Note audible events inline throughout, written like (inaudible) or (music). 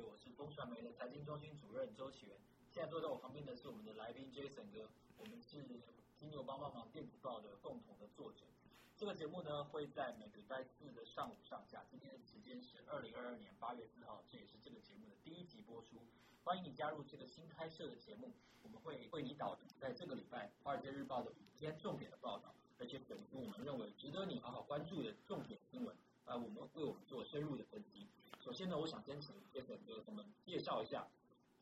我是风传媒的财经中心主任周启源。现在坐在我旁边的是我们的来宾 Jason 哥，我们是金牛帮帮忙电子报的共同的作者。这个节目呢会在每个礼拜四的上午上架。今天的时间是二零二二年八月四号，这也是这个节目的第一集播出。欢迎你加入这个新开设的节目，我们会为你导读在这个礼拜《华尔街日报》的五篇重点的报道，而且选出我们认为值得你好好关注的重点新闻。啊，我们为我们做深入的分析。首先呢，我想先请 Jason 哥给我们介绍一下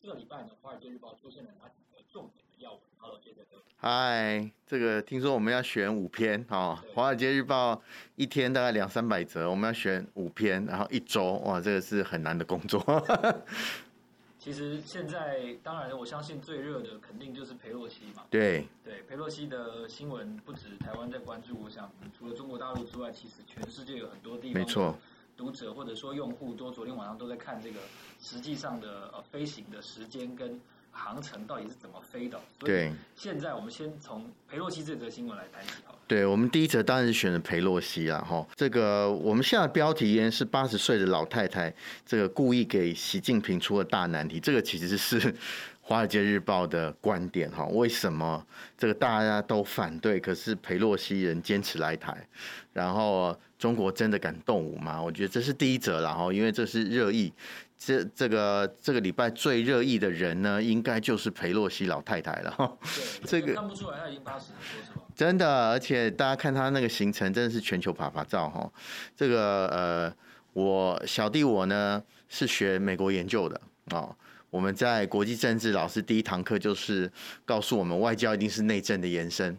这个礼拜呢，《华尔街日报》出现了哪几个重点的要闻？Hello，Jason 哥。嗨，这个听说我们要选五篇啊，《华尔街日报》一天大概两三百则，我们要选五篇，然后一周，哇，这个是很难的工作。(laughs) 其实现在，当然我相信最热的肯定就是佩洛西嘛。对对，佩洛西的新闻不止台湾在关注，我想除了中国大陆之外，其实全世界有很多地方，没错，读者或者说用户都昨天晚上都在看这个实际上的呃飞行的时间跟。航程到底是怎么飞的？对，现在我们先从裴洛西这则新闻来谈起好了。对，我们第一则当然是选了裴洛西啊，哈，这个我们现在标题也是八十岁的老太太，这个故意给习近平出了大难题。这个其实是《华尔街日报》的观点哈，为什么这个大家都反对，可是裴洛西人坚持来台，然后中国真的敢动武吗？我觉得这是第一则，然后因为这是热议。这这个这个礼拜最热议的人呢，应该就是裴洛西老太太了哈。(laughs) 这个看不出来他已经八十了，说是吗？真的，而且大家看他那个行程，真的是全球趴趴照哈。这个呃，我小弟我呢是学美国研究的哦。我们在国际政治老师第一堂课就是告诉我们，外交一定是内政的延伸。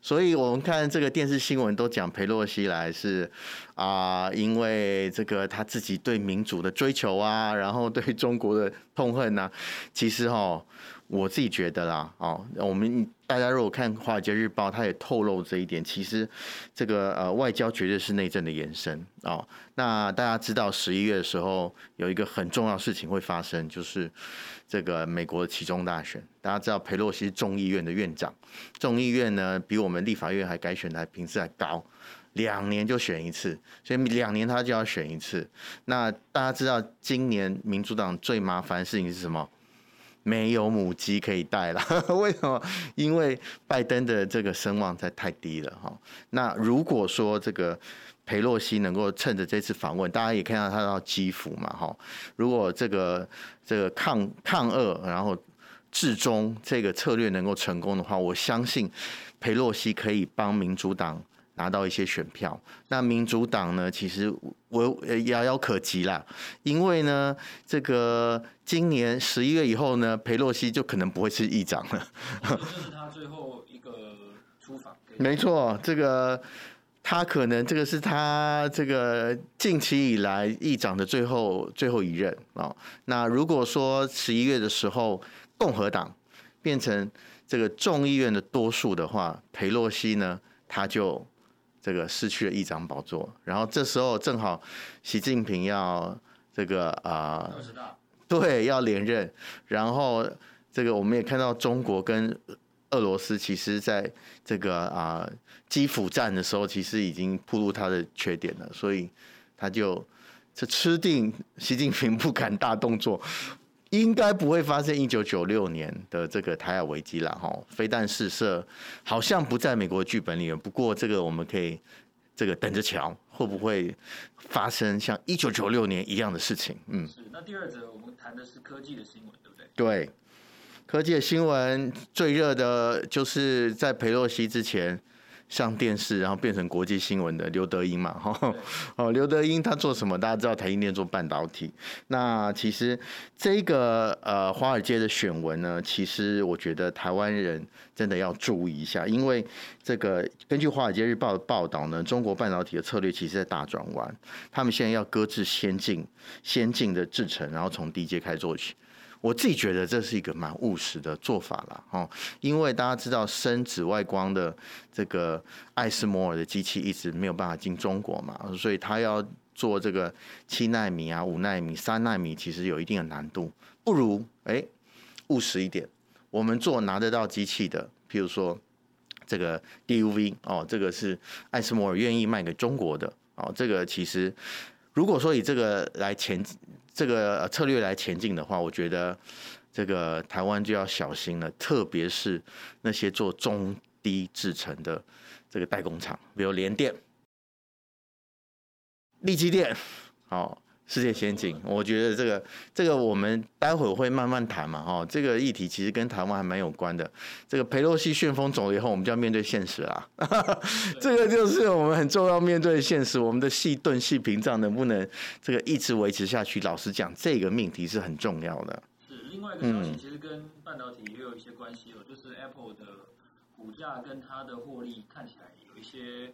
所以我们看这个电视新闻都讲裴洛西来是啊、因为这个他自己对民主的追求啊，然后对中国的痛恨呐、啊。其实哈，我自己觉得啦，哦，我们大家如果看《华尔街日报》，他也透露这一点。其实这个呃，外交绝对是内政的延伸哦。那大家知道十一月的时候有一个很重要事情会发生，就是。这个美国的期中大选，大家知道佩洛西众议院的院长，众议院呢比我们立法院还改选的频次还高，两年就选一次，所以两年他就要选一次。那大家知道今年民主党最麻烦的事情是什么？没有母鸡可以带了，(laughs) 为什么？因为拜登的这个声望在太低了哈。那如果说这个。裴洛西能够趁着这次访问，大家也看到他到基辅嘛，哈。如果这个这个抗抗俄然后至中这个策略能够成功的话，我相信裴洛西可以帮民主党拿到一些选票。那民主党呢，其实我遥遥可及啦，因为呢，这个今年十一月以后呢，裴洛西就可能不会是议长了。这是他最后一个出访。(laughs) 没错，这个。他可能这个是他这个近期以来议长的最后最后一任啊。那如果说十一月的时候共和党变成这个众议院的多数的话，裴洛西呢，他就这个失去了议长宝座。然后这时候正好习近平要这个啊，对，要连任。然后这个我们也看到中国跟。俄罗斯其实在这个啊基辅战的时候，其实已经暴露他的缺点了，所以他就这吃定习近平不敢大动作，应该不会发生一九九六年的这个台海危机了哈。飞弹试射好像不在美国剧本里面，不过这个我们可以这个等着瞧，会不会发生像一九九六年一样的事情？嗯，是。那第二则我们谈的是科技的新闻，对不对？对。科技的新闻最热的就是在佩洛西之前上电视，然后变成国际新闻的刘德英嘛，哈，哦，刘德英他做什么？大家知道台积电做半导体。那其实这个呃华尔街的选文呢，其实我觉得台湾人真的要注意一下，因为这个根据华尔街日报的报道呢，中国半导体的策略其实在大转弯，他们现在要搁置先进先进的制程，然后从低阶开始做起。我自己觉得这是一个蛮务实的做法了哦，因为大家知道深紫外光的这个艾斯摩尔的机器一直没有办法进中国嘛，所以他要做这个七纳米啊、五纳米、三纳米，其实有一定的难度。不如哎务实一点，我们做拿得到机器的，譬如说这个 DUV 哦，这个是艾斯摩尔愿意卖给中国的哦，这个其实如果说以这个来前这个策略来前进的话，我觉得这个台湾就要小心了，特别是那些做中低制成的这个代工厂，比如联电、立积电，好。世界先进，我觉得这个这个我们待会儿会慢慢谈嘛，哈，这个议题其实跟台湾还蛮有关的。这个佩洛西旋风走了以后，我们就要面对现实啦。(laughs) 这个就是我们很重要面对的现实，我们的细盾细屏障能不能这个一直维持下去？老实讲，这个命题是很重要的。是另外一个消息，其实跟半导体也有一些关系哦，就是 Apple 的股价跟它的获利看起来有一些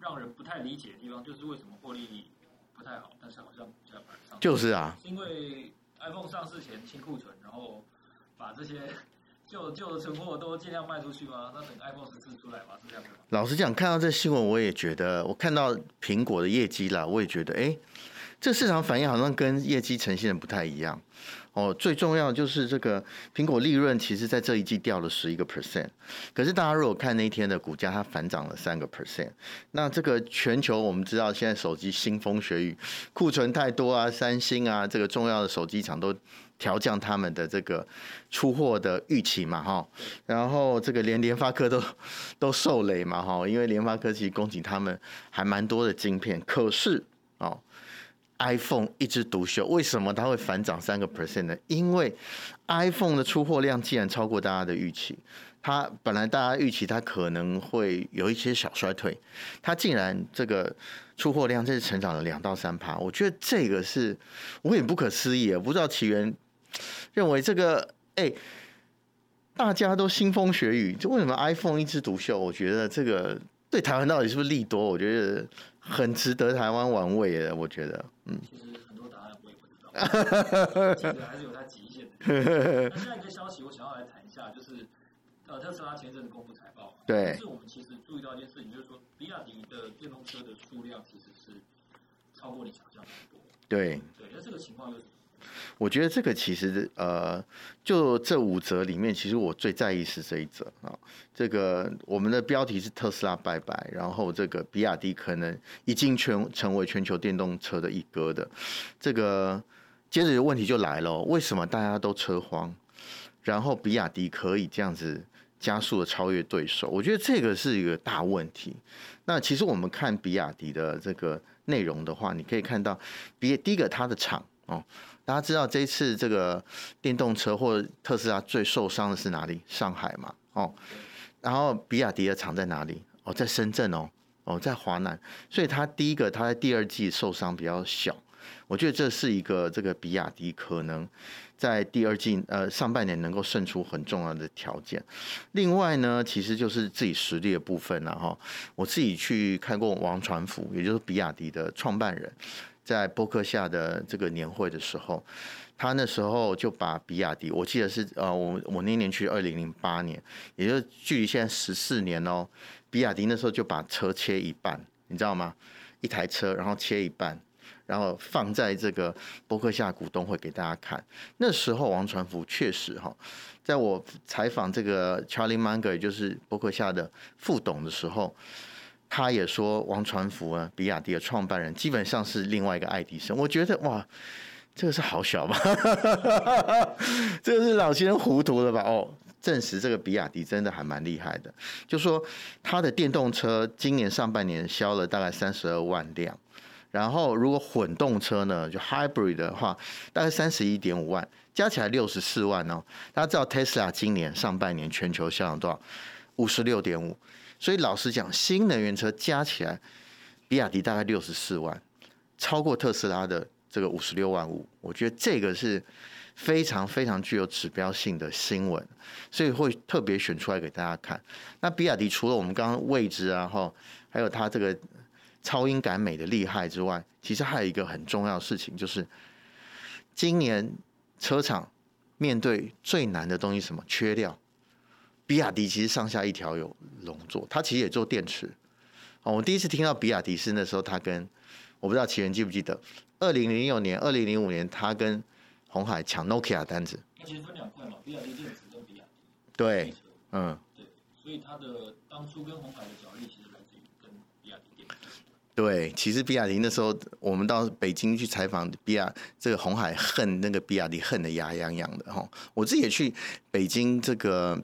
让人不太理解的地方，就是为什么获利。不太好，但是好像比较板上。就是啊，因为 iPhone 上市前清库存，然后把这些 (laughs) 旧旧的存货都尽量卖出去吗？那等 iPhone 十四出来吧，是这样？老实讲，看到这新闻，我也觉得，我看到苹果的业绩啦，我也觉得，哎，这市场反应好像跟业绩呈现的不太一样。哦，最重要就是这个苹果利润，其实在这一季掉了十一个 percent。可是大家如果看那一天的股价，它反涨了三个 percent。那这个全球我们知道，现在手机腥风血雨，库存太多啊，三星啊，这个重要的手机厂都调降他们的这个出货的预期嘛，哈。然后这个连联发科都都受累嘛，哈，因为联发科其实供给他们还蛮多的晶片，可是哦。iPhone 一枝独秀，为什么它会反涨三个 percent 呢？因为 iPhone 的出货量竟然超过大家的预期，它本来大家预期它可能会有一些小衰退，它竟然这个出货量这是成长了两到三趴，我觉得这个是我有点不可思议啊！不知道起源认为这个哎、大家都腥风血雨，就为什么 iPhone 一枝独秀？我觉得这个对台湾到底是不是利多？我觉得。很值得台湾玩味的，我觉得，嗯。其实很多答案我也不知道，(laughs) 其实还是有它极限的。那下一个消息，我想要来谈一下，就是呃，特斯拉前阵子公布财报嘛，对。但是我们其实注意到一件事情，就是说，比亚迪的电动车的数量其实是超过你想象很多。对。对，那这个情况又是？我觉得这个其实呃，就这五则里面，其实我最在意是这一则啊。这个我们的标题是特斯拉拜拜，然后这个比亚迪可能已经全成为全球电动车的一哥的。这个接着问题就来了，为什么大家都车荒，然后比亚迪可以这样子加速的超越对手？我觉得这个是一个大问题。那其实我们看比亚迪的这个内容的话，你可以看到，比第一个它的厂哦。大家知道这次这个电动车或特斯拉最受伤的是哪里？上海嘛，哦，然后比亚迪的厂在哪里？哦，在深圳哦，哦，在华南，所以它第一个，它在第二季受伤比较小，我觉得这是一个这个比亚迪可能在第二季呃上半年能够胜出很重要的条件。另外呢，其实就是自己实力的部分了哈。我自己去看过王传福，也就是比亚迪的创办人。在波克夏的这个年会的时候，他那时候就把比亚迪，我记得是呃，我我那年去二零零八年，也就是距离现在十四年哦。比亚迪那时候就把车切一半，你知道吗？一台车，然后切一半，然后放在这个波克夏股东会给大家看。那时候王传福确实哈，在我采访这个 Charlie Munger，也就是波克夏的副董的时候。他也说，王传福啊，比亚迪的创办人，基本上是另外一个爱迪生。我觉得哇，这个是好小吧？(laughs) 这个是老先生糊涂了吧？哦，证实这个比亚迪真的还蛮厉害的。就说他的电动车今年上半年销了大概三十二万辆，然后如果混动车呢，就 hybrid 的话，大概三十一点五万，加起来六十四万哦。大家知道 Tesla 今年上半年全球销量多少？五十六点五。所以老实讲，新能源车加起来，比亚迪大概六十四万，超过特斯拉的这个五十六万五。我觉得这个是非常非常具有指标性的新闻，所以会特别选出来给大家看。那比亚迪除了我们刚刚位置啊，哈，还有它这个超英赶美的厉害之外，其实还有一个很重要的事情，就是今年车厂面对最难的东西什么？缺料。比亚迪其实上下一条有龙座，它其实也做电池。哦，我第一次听到比亚迪是那时候他跟我不知道奇源记不记得，二零零六年、二零零五年他跟红海抢 Nokia 单子。那其实分两块嘛，比亚迪电池跟比亚迪。对，嗯。对，所以他的当初跟红海的角力其实来自于跟比亚迪电池。对，其实比亚迪那时候我们到北京去采访比亚，这个红海恨那个比亚迪恨得牙痒痒的哈。我自己也去北京这个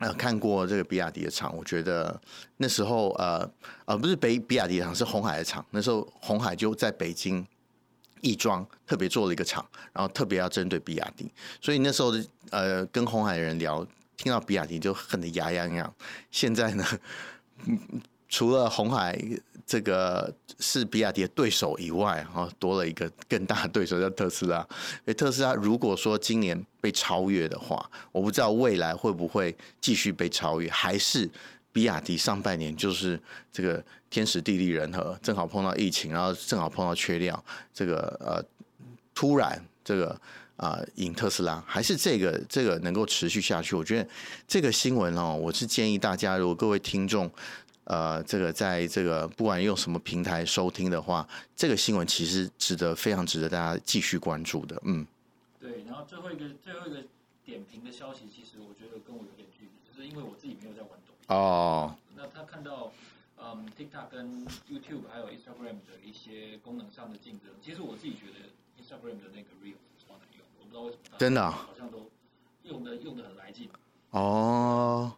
呃看过这个比亚迪的厂，我觉得那时候呃呃不是北比亚迪的厂是红海的厂，那时候红海就在北京亦庄特别做了一个厂，然后特别要针对比亚迪，所以那时候呃跟红海的人聊，听到比亚迪就恨得牙痒痒。现在呢，除了红海。这个是比亚迪的对手以外，哈，多了一个更大的对手叫特斯拉。所以特斯拉如果说今年被超越的话，我不知道未来会不会继续被超越，还是比亚迪上半年就是这个天时地利人和，正好碰到疫情，然后正好碰到缺料，这个呃突然这个啊、呃、赢特斯拉，还是这个这个能够持续下去？我觉得这个新闻哦，我是建议大家，如果各位听众。呃，这个在这个不管用什么平台收听的话，这个新闻其实值得非常值得大家继续关注的。嗯，对。然后最后一个最后一个点评的消息，其实我觉得跟我有点距离，就是因为我自己没有在玩抖音。哦。那他看到嗯 TikTok 跟 YouTube 还有 Instagram 的一些功能上的竞争，其实我自己觉得 Instagram 的那个 Reels 超难用，我不知道为什么。真的、哦。好像都用的用的很来劲。哦。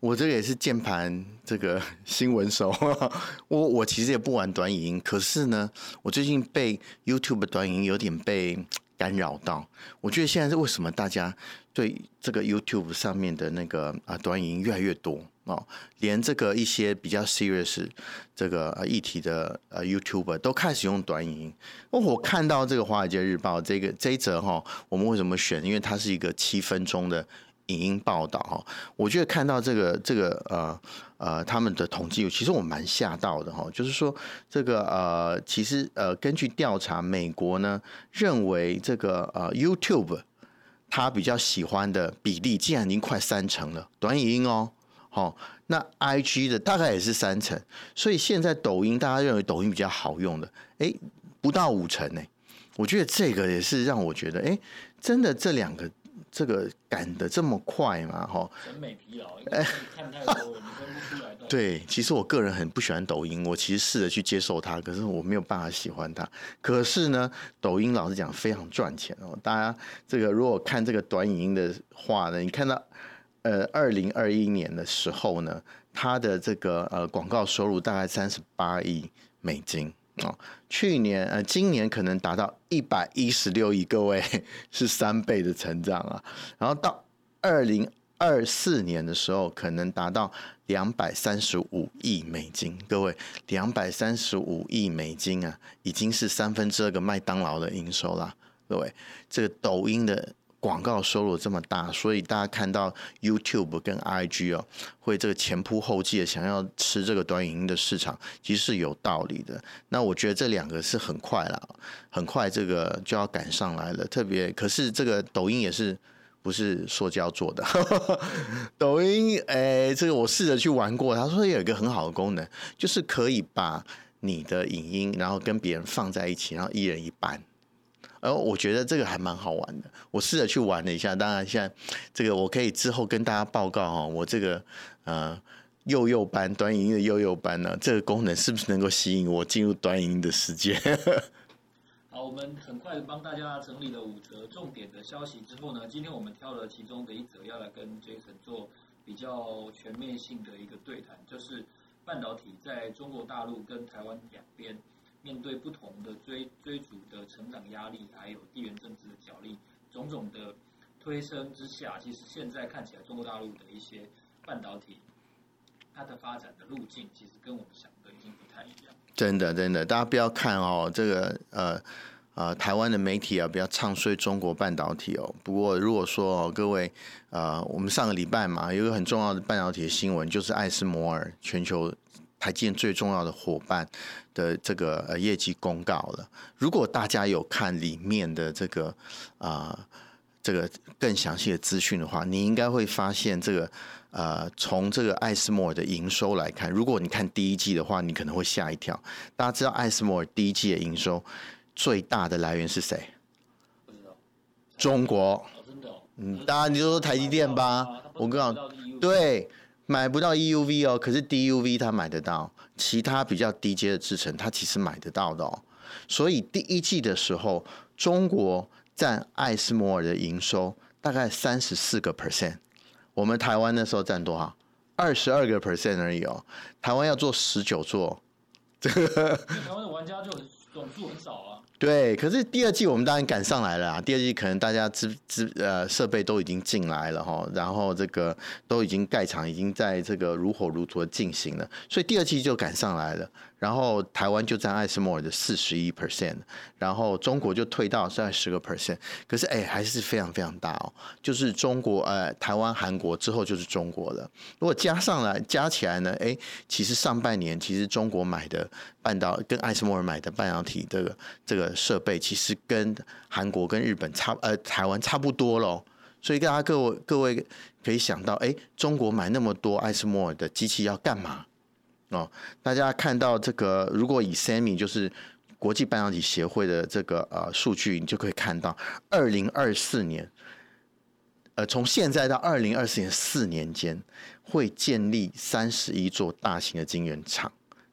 我这个也是键盘这个 (laughs) 新闻手，(laughs) 我我其实也不玩短影音，可是呢，我最近被 YouTube 短影音有点被干扰到。我觉得现在是为什么大家对这个 YouTube 上面的那个啊短影音越来越多哦，连这个一些比较 serious 这个议题的呃 YouTuber 都开始用短影音。我看到这个《华尔街日报》这个这一则哈，我们为什么选？因为它是一个七分钟的。影音报道哈，我觉得看到这个这个呃呃他们的统计，其实我蛮吓到的哈，就是说这个呃其实呃根据调查，美国呢认为这个呃 YouTube 他比较喜欢的比例竟然已经快三成了，短影音哦，好，那 IG 的大概也是三成，所以现在抖音大家认为抖音比较好用的，哎、不到五成呢，我觉得这个也是让我觉得哎、真的这两个。这个赶得这么快嘛？哈，审美疲劳，哎，看太多了，你分不出来。(laughs) 对，其实我个人很不喜欢抖音，我其实试着去接受它，可是我没有办法喜欢它。可是呢，抖音老实讲非常赚钱哦。大家这个如果看这个短影音的话呢，你看到呃，二零二一年的时候呢，它的这个呃广告收入大概三十八亿美金。哦，去年呃，今年可能达到一百一十六亿，各位是三倍的成长啊。然后到二零二四年的时候，可能达到两百三十五亿美金，各位两百三十五亿美金啊，已经是三分之二个麦当劳的营收啦。各位，这个抖音的。广告收入这么大，所以大家看到 YouTube 跟 IG 哦，会这个前仆后继的想要吃这个短影音的市场，其实是有道理的。那我觉得这两个是很快了，很快这个就要赶上来了。特别可是这个抖音也是不是塑胶做的？(laughs) 抖音哎，这个我试着去玩过，他说有一个很好的功能，就是可以把你的影音然后跟别人放在一起，然后一人一半。而我觉得这个还蛮好玩的，我试着去玩了一下。当然，现在这个我可以之后跟大家报告哈，我这个呃幼幼班短影音的幼幼班呢，这个功能是不是能够吸引我进入短影音的世界？(laughs) 好，我们很快帮大家整理了五则重点的消息之后呢，今天我们挑了其中的一则要来跟 Jason 做比较全面性的一个对谈，就是半导体在中国大陆跟台湾两边。面对不同的追追逐的成长压力，还有地缘政治的角力，种种的推升之下，其实现在看起来中国大陆的一些半导体，它的发展的路径，其实跟我们想的已经不太一样。真的，真的，大家不要看哦，这个呃呃，台湾的媒体啊，比较唱衰中国半导体哦。不过如果说哦，各位呃，我们上个礼拜嘛，有一个很重要的半导体的新闻，就是艾斯摩尔全球。台积电最重要的伙伴的这个呃业绩公告了。如果大家有看里面的这个啊、呃、这个更详细的资讯的话，你应该会发现这个呃从这个艾斯摩尔的营收来看，如果你看第一季的话，你可能会吓一跳。大家知道艾斯摩尔第一季的营收最大的来源是谁？不知道。中国。哦，真的哦。嗯，大家你就说台积电吧。我跟你讲，对。买不到 EUV 哦，可是 DUV 它买得到，其他比较低阶的制程它其实买得到的哦。所以第一季的时候，中国占艾斯摩尔的营收大概三十四个 percent，我们台湾那时候占多少？二十二个 percent 而已哦。台湾要做十九座，这 (laughs) 个台湾的玩家就总数很少啊。对，可是第二季我们当然赶上来了啊！第二季可能大家资资呃设备都已经进来了哈，然后这个都已经盖厂，已经在这个如火如荼的进行了，所以第二季就赶上来了。然后台湾就占艾斯摩尔的四十一 percent，然后中国就退到在十个 percent，可是哎还是非常非常大哦，就是中国呃台湾韩国之后就是中国了。如果加上来加起来呢，哎其实上半年其实中国买的半导跟艾斯摩尔买的半导体这个这个设备，其实跟韩国跟日本差呃台湾差不多喽。所以大家各位各位可以想到，哎中国买那么多艾斯摩尔的机器要干嘛？哦，大家看到这个，如果以 Sammy 就是国际半导体协会的这个呃数据，你就可以看到，二零二四年，呃，从现在到二零二四年四年间，会建立三十一座大型的晶圆厂。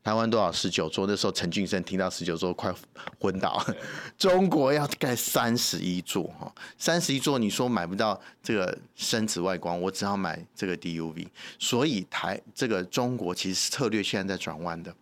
台湾多少？十九座。那时候陈俊生听到十九座快昏倒。(laughs) 中国要盖三十一座哈，三十一座，你说买不到这个深紫外光，我只好买这个 DUV。所以台这个中国其实策略现在在转弯的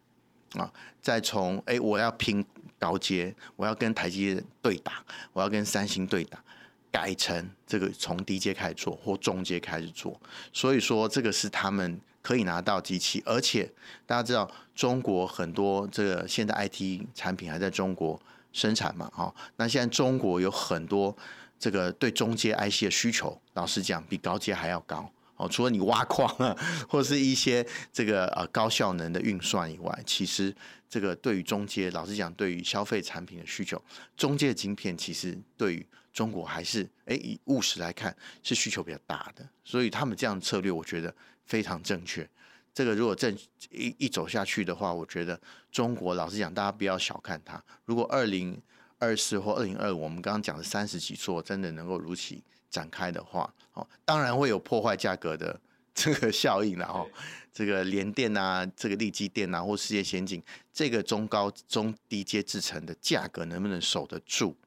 啊，再从哎我要拼高阶，我要跟台积电对打，我要跟三星对打，改成这个从低阶开始做或中阶开始做。所以说这个是他们。可以拿到机器，而且大家知道，中国很多这个现在 IT 产品还在中国生产嘛，哈。那现在中国有很多这个对中阶 IC 的需求，老实讲比高阶还要高哦。除了你挖矿啊，或是一些这个呃高效能的运算以外，其实这个对于中阶，老实讲，对于消费产品的需求，中阶的晶片其实对于中国还是哎以务实来看是需求比较大的，所以他们这样的策略，我觉得。非常正确，这个如果正一一走下去的话，我觉得中国老实讲，大家不要小看它。如果二零二四或二零二五，我们刚刚讲的三十几座真的能够如期展开的话，哦，当然会有破坏价格的 (laughs) 这个效应，然后这个联电啊，这个力积电啊，或世界先进，这个中高中低阶制程的价格能不能守得住？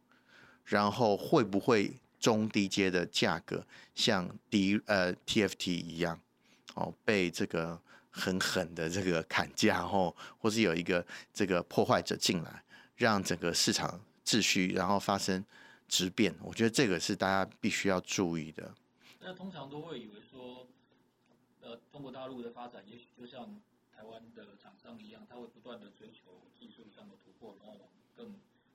然后会不会中低阶的价格像 D 呃 TFT 一样？哦，被这个狠狠的这个砍价，后或是有一个这个破坏者进来，让整个市场秩序然后发生质变，我觉得这个是大家必须要注意的。那通常都会以为说，呃，中国大陆的发展也许就像台湾的厂商一样，他会不断的追求技术上的突破，然后往更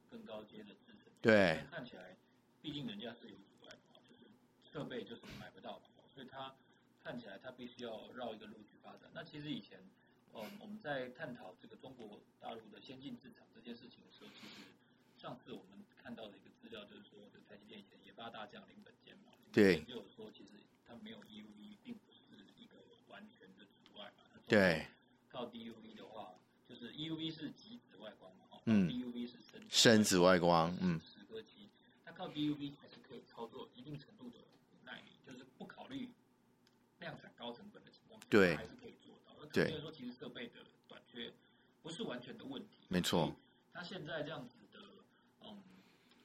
更高阶的制。对。看起来，毕竟人家是有阻碍嘛，就是设备就是买不到，所以他。看起来它必须要绕一个路去发展。那其实以前，呃，我们在探讨这个中国大陆的先进制程这件事情的时候，其实上次我们看到的一个资料就是说，就台积电以前研发大将林本坚嘛，对，就有说其实它没有 EUV，并不是一个完全的阻碍嘛。对。靠 DUV 的话，就是 EUV 是极紫外光嘛，嗯，DUV 是深深紫外光，嗯，靠 DUV 还是可以操作一定程度的纳米，就是不考虑。量产高成本的情况下，对，还是可以做到。对，所以说其实设备的短缺不是完全的问题。没错。他现在这样子的，嗯，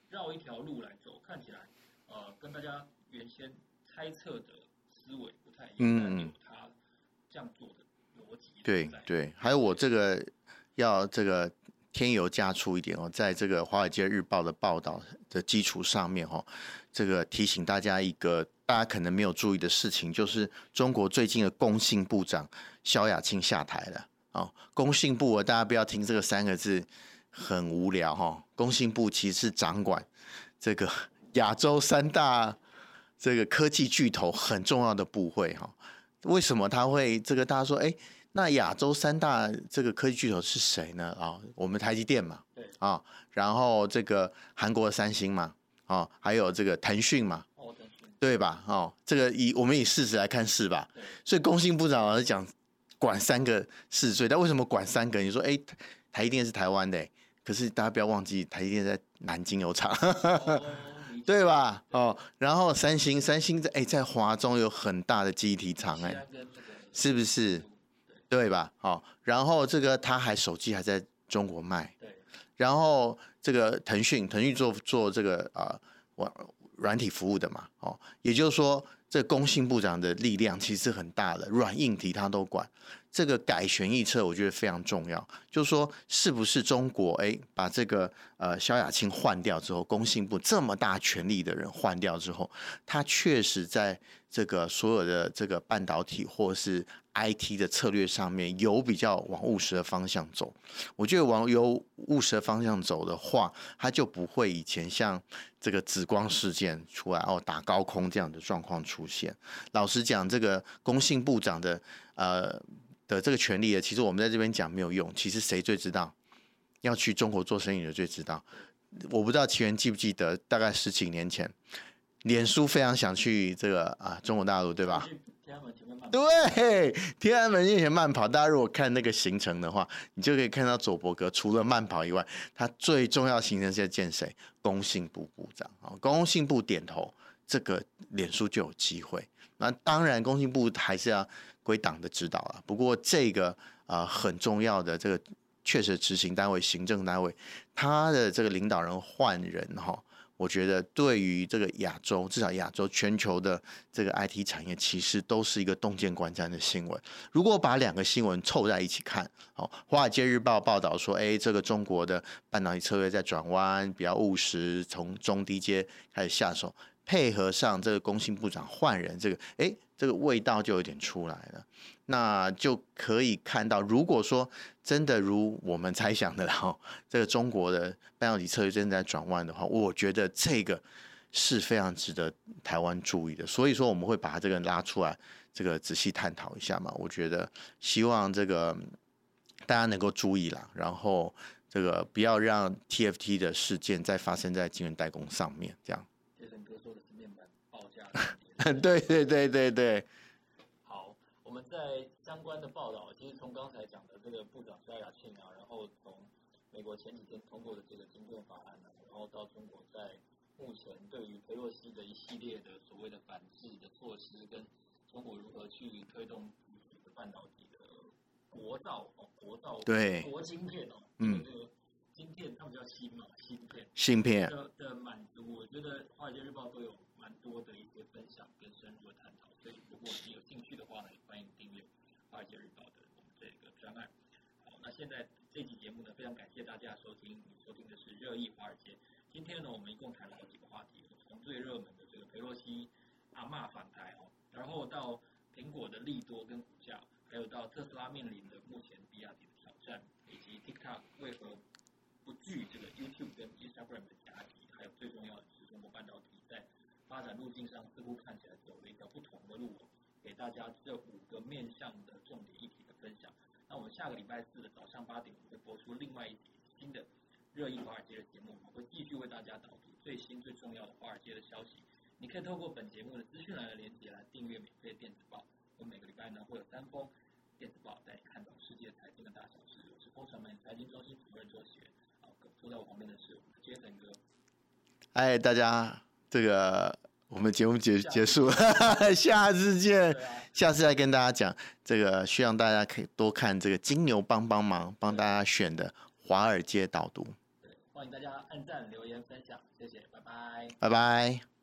绕一条路来走，看起来，呃，跟大家原先猜测的思维不太一样。嗯，有他这样做的逻辑。对对，还有我这个要这个添油加醋一点哦，在这个《华尔街日报》的报道的基础上面哦，这个提醒大家一个。大家可能没有注意的事情，就是中国最近的工信部长萧亚庆下台了。哦，工信部，大家不要听这个三个字很无聊哈。工信部其实掌管这个 (laughs) 亚洲三大这个科技巨头很重要的部会哈。为什么他会这个？大家说，哎，那亚洲三大这个科技巨头是谁呢？啊，我们台积电嘛，啊，然后这个韩国的三星嘛，啊，还有这个腾讯嘛。对吧？哦，这个以我们以事实来看是吧？所以工信部长老是讲管三个是最，但为什么管三个？你说，哎，台积电是台湾的，可是大家不要忘记，台积电在南京有厂，(laughs) 哦、对吧？哦，然后三星，三星在哎在华中有很大的记忆体厂，哎，是不是？对吧？好，然后这个他还手机还在中国卖，对。然后这个腾讯，腾讯做做这个啊软软体服务的嘛，哦，也就是说，这工信部长的力量其实很大的，软硬体他都管。这个改弦易辙，我觉得非常重要。就是说，是不是中国哎把这个呃萧亚庆换掉之后，工信部这么大权力的人换掉之后，他确实在这个所有的这个半导体或是 IT 的策略上面有比较往务实的方向走。我觉得往有务实的方向走的话，他就不会以前像这个紫光事件出来哦打高空这样的状况出现。老实讲，这个工信部长的呃。的这个权利，其实我们在这边讲没有用。其实谁最知道？要去中国做生意的最知道。我不知道奇缘记不记得，大概十几年前，脸书非常想去这个啊中国大陆，对吧？天安门前面慢跑。对，天安门前慢跑。大家如果看那个行程的话，你就可以看到佐伯格除了慢跑以外，他最重要行程是在见谁？工信部部长啊，工信部点头，这个脸书就有机会。那当然，工信部还是要。归党的指导了，不过这个啊、呃、很重要的这个确实执行单位、行政单位，他的这个领导人换人哈，我觉得对于这个亚洲，至少亚洲全球的这个 IT 产业，其实都是一个洞见观瞻的新闻。如果把两个新闻凑在一起看，哦，《华尔街日报》报道说，哎，这个中国的半导体策略在转弯，比较务实，从中低阶开始下手。配合上这个工信部长换人，这个哎，这个味道就有点出来了。那就可以看到，如果说真的如我们猜想的然后，这个中国的半导体策略正在转弯的话，我觉得这个是非常值得台湾注意的。所以说，我们会把它这个拉出来，这个仔细探讨一下嘛。我觉得希望这个大家能够注意啦，然后这个不要让 TFT 的事件再发生在晶圆代工上面，这样。对对对对对，好，我们在相关的报道，其实从刚才讲的这个部长萧亚庆啊，然后从美国前几天通过的这个晶片法案呢，然后到中国在目前对。于佩洛西的一系列的所谓的反制的措施，跟中国如何去推动半导体的国造哦，国造对国晶片哦，嗯，这个晶片他们叫芯嘛，芯片。芯片。的的满足，我觉得华尔街日报都有。多的一些分享跟深入的探讨，所以如果你有兴趣的话呢，也欢迎订阅《华尔街日报》的我们这个专案。好，那现在这期节目呢，非常感谢大家收听，你收听的是热议华尔街。今天呢，我们一共谈了好几个话题，从最热门的这个佩洛西阿嬷反台哦，然后到苹果的利多跟股价，还有到特斯拉面临的目前比亚迪的挑战，以及 TikTok 为何不惧这个 YouTube 跟 Instagram 的夹击，还有最重要的是中国半导体在。发展路径上似乎看起来走了一条不同的路，给大家这五个面向的重点议题的分享。那我们下个礼拜四的早上八点，我们会播出另外一集新的热议华尔街的节目，我们会继续为大家导读最新最重要的华尔街的消息。你可以透过本节目的资讯栏的连接来订阅免费电子报。我们每个礼拜呢会有三封电子报带你看懂世界财经的大小事。我是工程门财经中心主任周喜源，好，坐在我旁边的是我们的杰森哥。嗨，大家。这个我们节目结结束了，(laughs) 下次见，下次再跟大家讲这个，希望大家可以多看这个金牛帮帮忙帮大家选的华尔街导读。欢迎大家按赞、留言、分享，谢谢，拜拜，拜拜。